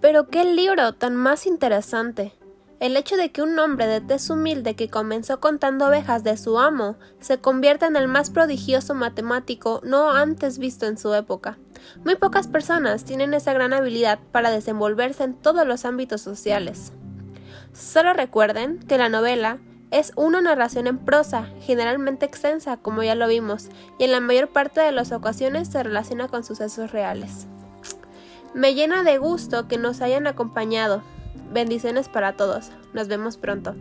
Pero qué libro tan más interesante. El hecho de que un hombre de tez humilde que comenzó contando ovejas de su amo se convierta en el más prodigioso matemático no antes visto en su época. Muy pocas personas tienen esa gran habilidad para desenvolverse en todos los ámbitos sociales. Solo recuerden que la novela es una narración en prosa, generalmente extensa, como ya lo vimos, y en la mayor parte de las ocasiones se relaciona con sucesos reales. Me llena de gusto que nos hayan acompañado. Bendiciones para todos. Nos vemos pronto.